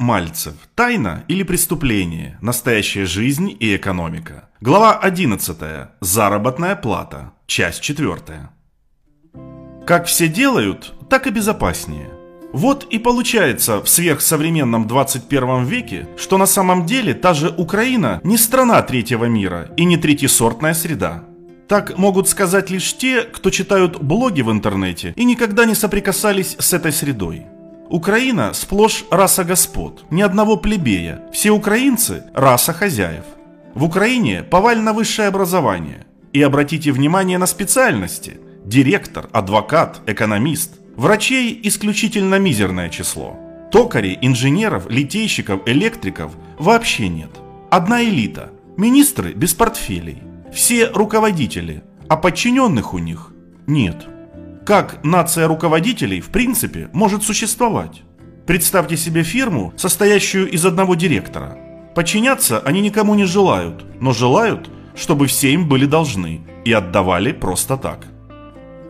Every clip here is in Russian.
Мальцев. Тайна или преступление? Настоящая жизнь и экономика. Глава 11. Заработная плата. Часть 4. Как все делают, так и безопаснее. Вот и получается в сверхсовременном 21 веке, что на самом деле та же Украина не страна третьего мира и не третьесортная среда. Так могут сказать лишь те, кто читают блоги в интернете и никогда не соприкасались с этой средой. Украина сплошь раса господ, ни одного плебея. Все украинцы – раса хозяев. В Украине повально высшее образование. И обратите внимание на специальности – директор, адвокат, экономист. Врачей исключительно мизерное число. Токарей, инженеров, литейщиков, электриков вообще нет. Одна элита – министры без портфелей. Все руководители, а подчиненных у них нет. Как нация руководителей в принципе может существовать? Представьте себе фирму, состоящую из одного директора. Подчиняться они никому не желают, но желают, чтобы все им были должны и отдавали просто так.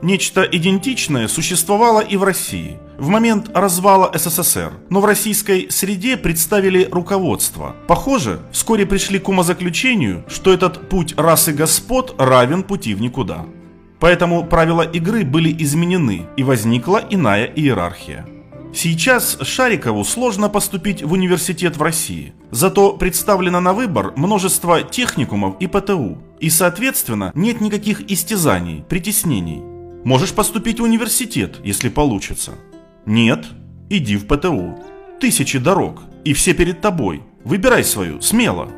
Нечто идентичное существовало и в России в момент развала СССР, но в российской среде представили руководство. Похоже, вскоре пришли к умозаключению, что этот путь расы господ равен пути в никуда. Поэтому правила игры были изменены и возникла иная иерархия. Сейчас Шарикову сложно поступить в университет в России, зато представлено на выбор множество техникумов и ПТУ, и соответственно нет никаких истязаний, притеснений. Можешь поступить в университет, если получится. Нет, иди в ПТУ. Тысячи дорог, и все перед тобой. Выбирай свою, смело.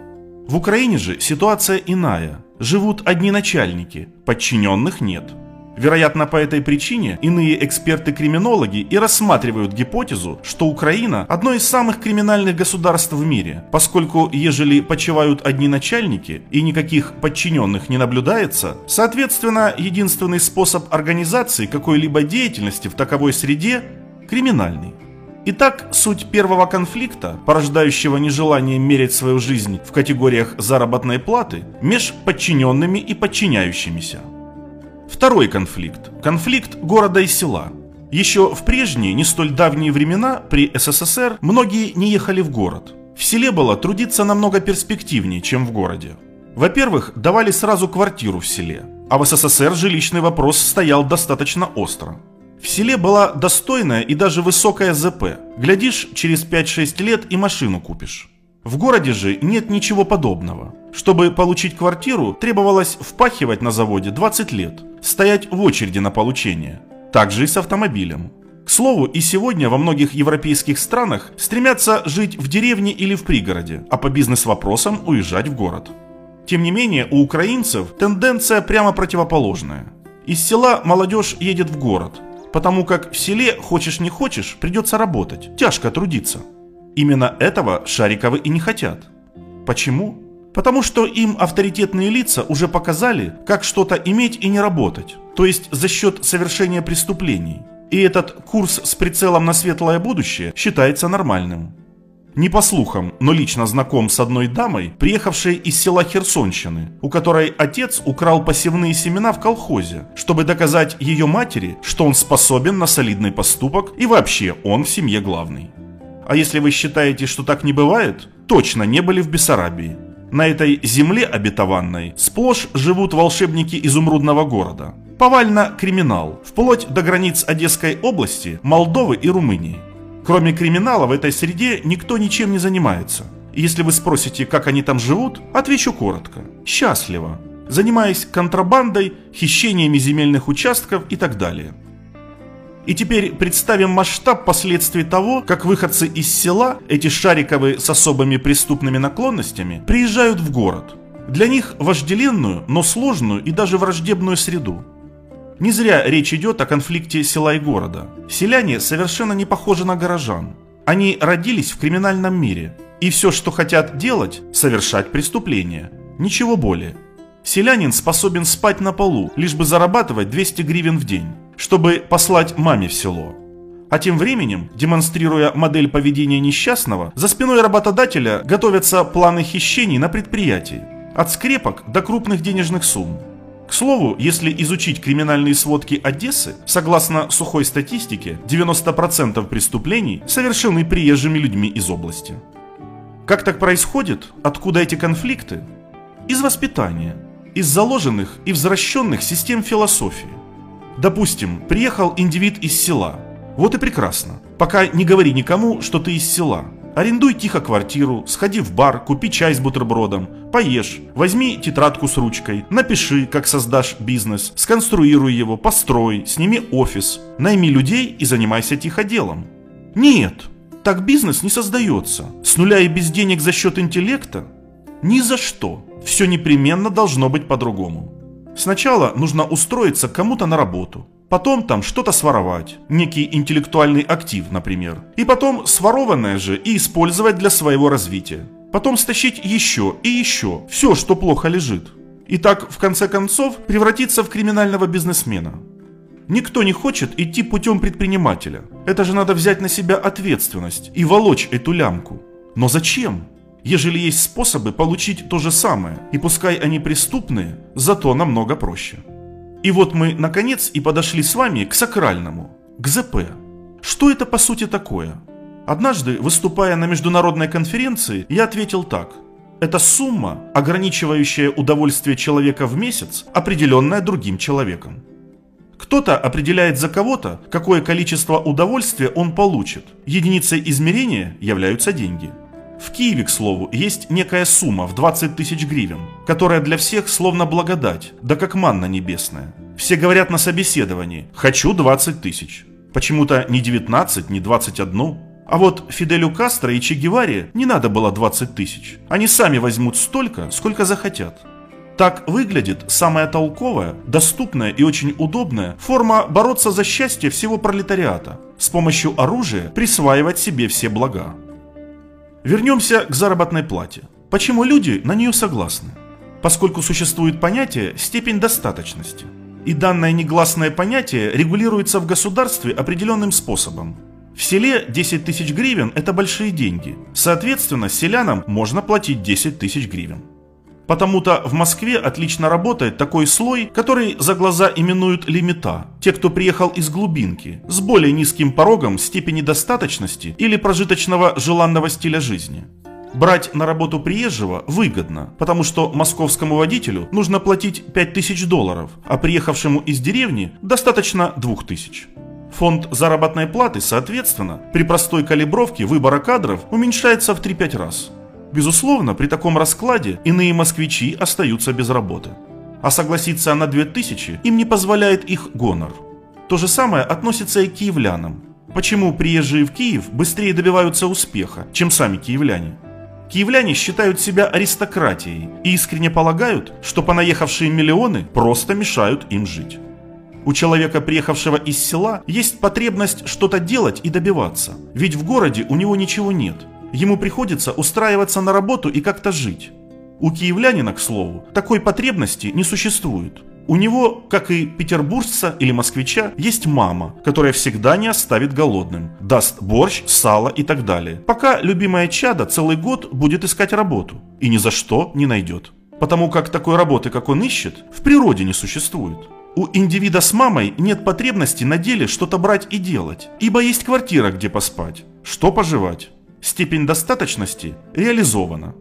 В Украине же ситуация иная. Живут одни начальники, подчиненных нет. Вероятно, по этой причине иные эксперты-криминологи и рассматривают гипотезу, что Украина – одно из самых криминальных государств в мире, поскольку ежели почивают одни начальники и никаких подчиненных не наблюдается, соответственно, единственный способ организации какой-либо деятельности в таковой среде – криминальный. Итак, суть первого конфликта, порождающего нежелание мерить свою жизнь в категориях заработной платы, меж подчиненными и подчиняющимися – Второй конфликт. Конфликт города и села. Еще в прежние, не столь давние времена при СССР многие не ехали в город. В селе было трудиться намного перспективнее, чем в городе. Во-первых, давали сразу квартиру в селе, а в СССР жилищный вопрос стоял достаточно остро. В селе была достойная и даже высокая ЗП. Глядишь, через 5-6 лет и машину купишь. В городе же нет ничего подобного. Чтобы получить квартиру, требовалось впахивать на заводе 20 лет, стоять в очереди на получение. Так же и с автомобилем. К слову, и сегодня во многих европейских странах стремятся жить в деревне или в пригороде, а по бизнес-вопросам уезжать в город. Тем не менее, у украинцев тенденция прямо противоположная. Из села молодежь едет в город, потому как в селе, хочешь не хочешь, придется работать, тяжко трудиться. Именно этого Шариковы и не хотят. Почему? Потому что им авторитетные лица уже показали, как что-то иметь и не работать, то есть за счет совершения преступлений. И этот курс с прицелом на светлое будущее считается нормальным. Не по слухам, но лично знаком с одной дамой, приехавшей из села Херсонщины, у которой отец украл посевные семена в колхозе, чтобы доказать ее матери, что он способен на солидный поступок и вообще он в семье главный. А если вы считаете, что так не бывает, точно не были в Бессарабии. На этой земле обетованной сплошь живут волшебники изумрудного города. Повально криминал, вплоть до границ Одесской области, Молдовы и Румынии. Кроме криминала в этой среде никто ничем не занимается. Если вы спросите, как они там живут, отвечу коротко. Счастливо. Занимаясь контрабандой, хищениями земельных участков и так далее. И теперь представим масштаб последствий того, как выходцы из села, эти шариковые с особыми преступными наклонностями, приезжают в город. Для них вожделенную, но сложную и даже враждебную среду. Не зря речь идет о конфликте села и города. Селяне совершенно не похожи на горожан. Они родились в криминальном мире. И все, что хотят делать, совершать преступления. Ничего более. Селянин способен спать на полу, лишь бы зарабатывать 200 гривен в день чтобы послать маме в село. А тем временем, демонстрируя модель поведения несчастного, за спиной работодателя готовятся планы хищений на предприятии. От скрепок до крупных денежных сумм. К слову, если изучить криминальные сводки Одессы, согласно сухой статистике, 90% преступлений совершены приезжими людьми из области. Как так происходит? Откуда эти конфликты? Из воспитания, из заложенных и возвращенных систем философии. Допустим, приехал индивид из села. Вот и прекрасно. Пока не говори никому, что ты из села. Арендуй тихо квартиру, сходи в бар, купи чай с бутербродом, поешь, возьми тетрадку с ручкой, напиши, как создашь бизнес, сконструируй его, построй, сними офис, найми людей и занимайся тихо делом. Нет, так бизнес не создается. С нуля и без денег за счет интеллекта? Ни за что. Все непременно должно быть по-другому. Сначала нужно устроиться кому-то на работу, потом там что-то своровать, некий интеллектуальный актив, например, и потом сворованное же и использовать для своего развития. Потом стащить еще и еще все, что плохо лежит. И так, в конце концов, превратиться в криминального бизнесмена. Никто не хочет идти путем предпринимателя. Это же надо взять на себя ответственность и волочь эту лямку. Но зачем? ежели есть способы получить то же самое, и пускай они преступные, зато намного проще. И вот мы, наконец, и подошли с вами к сакральному, к ЗП. Что это по сути такое? Однажды, выступая на международной конференции, я ответил так. Это сумма, ограничивающая удовольствие человека в месяц, определенная другим человеком. Кто-то определяет за кого-то, какое количество удовольствия он получит. Единицей измерения являются деньги – в Киеве, к слову, есть некая сумма в 20 тысяч гривен, которая для всех словно благодать, да как манна небесная. Все говорят на собеседовании «хочу 20 тысяч». Почему-то не 19, не 21. А вот Фиделю Кастро и Че Геваре не надо было 20 тысяч. Они сами возьмут столько, сколько захотят. Так выглядит самая толковая, доступная и очень удобная форма бороться за счастье всего пролетариата. С помощью оружия присваивать себе все блага. Вернемся к заработной плате. Почему люди на нее согласны? Поскольку существует понятие «степень достаточности». И данное негласное понятие регулируется в государстве определенным способом. В селе 10 тысяч гривен – это большие деньги. Соответственно, селянам можно платить 10 тысяч гривен. Потому-то в Москве отлично работает такой слой, который за глаза именуют лимита. Те, кто приехал из глубинки, с более низким порогом степени достаточности или прожиточного желанного стиля жизни. Брать на работу приезжего выгодно, потому что московскому водителю нужно платить 5000 долларов, а приехавшему из деревни достаточно 2000. Фонд заработной платы, соответственно, при простой калибровке выбора кадров уменьшается в 3-5 раз. Безусловно, при таком раскладе иные москвичи остаются без работы. А согласиться на 2000 им не позволяет их гонор. То же самое относится и к киевлянам. Почему приезжие в Киев быстрее добиваются успеха, чем сами киевляне? Киевляне считают себя аристократией и искренне полагают, что понаехавшие миллионы просто мешают им жить. У человека, приехавшего из села, есть потребность что-то делать и добиваться, ведь в городе у него ничего нет – Ему приходится устраиваться на работу и как-то жить. У киевлянина, к слову, такой потребности не существует. У него, как и петербуржца или москвича, есть мама, которая всегда не оставит голодным, даст борщ, сало и так далее, пока любимая чада целый год будет искать работу и ни за что не найдет. Потому как такой работы, как он ищет, в природе не существует. У индивида с мамой нет потребности на деле что-то брать и делать, ибо есть квартира, где поспать, что пожевать степень достаточности реализована.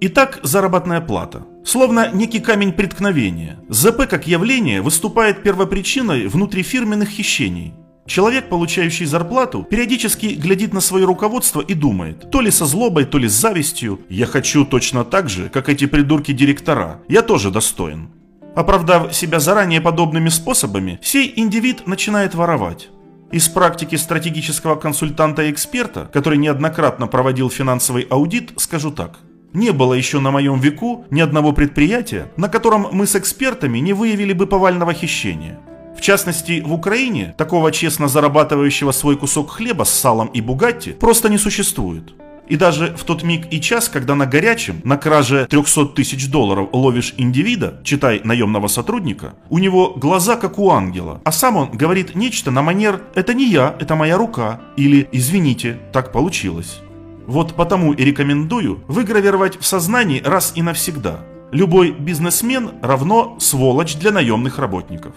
Итак, заработная плата. Словно некий камень преткновения. ЗП как явление выступает первопричиной внутрифирменных хищений. Человек, получающий зарплату, периодически глядит на свое руководство и думает, то ли со злобой, то ли с завистью, «Я хочу точно так же, как эти придурки-директора, я тоже достоин». Оправдав себя заранее подобными способами, сей индивид начинает воровать. Из практики стратегического консультанта и эксперта, который неоднократно проводил финансовый аудит, скажу так. Не было еще на моем веку ни одного предприятия, на котором мы с экспертами не выявили бы повального хищения. В частности, в Украине такого честно зарабатывающего свой кусок хлеба с салом и бугатти просто не существует. И даже в тот миг и час, когда на горячем, на краже 300 тысяч долларов ловишь индивида, читай наемного сотрудника, у него глаза как у ангела, а сам он говорит нечто на манер «это не я, это моя рука» или «извините, так получилось». Вот потому и рекомендую выгравировать в сознании раз и навсегда. Любой бизнесмен равно сволочь для наемных работников.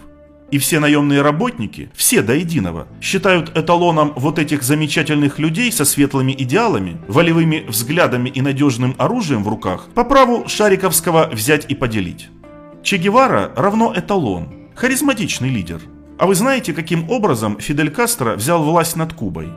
И все наемные работники, все до единого, считают эталоном вот этих замечательных людей со светлыми идеалами, волевыми взглядами и надежным оружием в руках по праву Шариковского взять и поделить. Че Гевара равно эталон, харизматичный лидер. А вы знаете, каким образом Фидель Кастро взял власть над Кубой?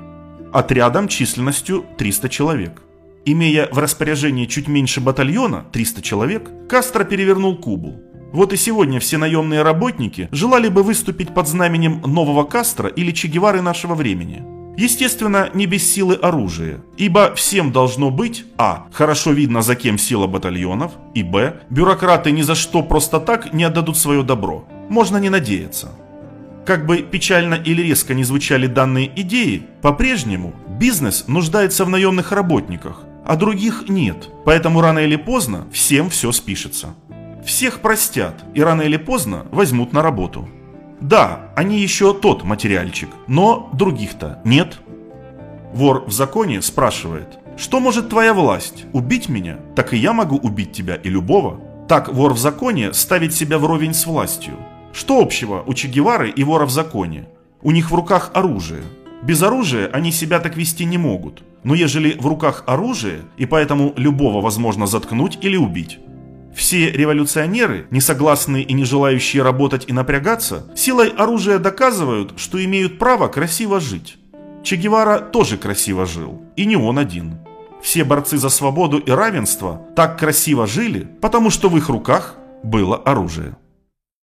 Отрядом численностью 300 человек. Имея в распоряжении чуть меньше батальона, 300 человек, Кастро перевернул Кубу. Вот и сегодня все наемные работники желали бы выступить под знаменем нового Кастро или Че Гевары нашего времени. Естественно, не без силы оружия, ибо всем должно быть а. Хорошо видно, за кем сила батальонов, и б. Бюрократы ни за что просто так не отдадут свое добро. Можно не надеяться. Как бы печально или резко не звучали данные идеи, по-прежнему бизнес нуждается в наемных работниках, а других нет, поэтому рано или поздно всем все спишется. Всех простят и рано или поздно возьмут на работу. Да, они еще тот материальчик, но других-то нет. Вор в законе спрашивает, что может твоя власть, убить меня? Так и я могу убить тебя и любого. Так вор в законе ставит себя вровень с властью. Что общего у Че Гевары и вора в законе? У них в руках оружие. Без оружия они себя так вести не могут. Но ежели в руках оружие, и поэтому любого возможно заткнуть или убить. Все революционеры, не согласные и не желающие работать и напрягаться, силой оружия доказывают, что имеют право красиво жить. Че Гевара тоже красиво жил, и не он один. Все борцы за свободу и равенство так красиво жили, потому что в их руках было оружие.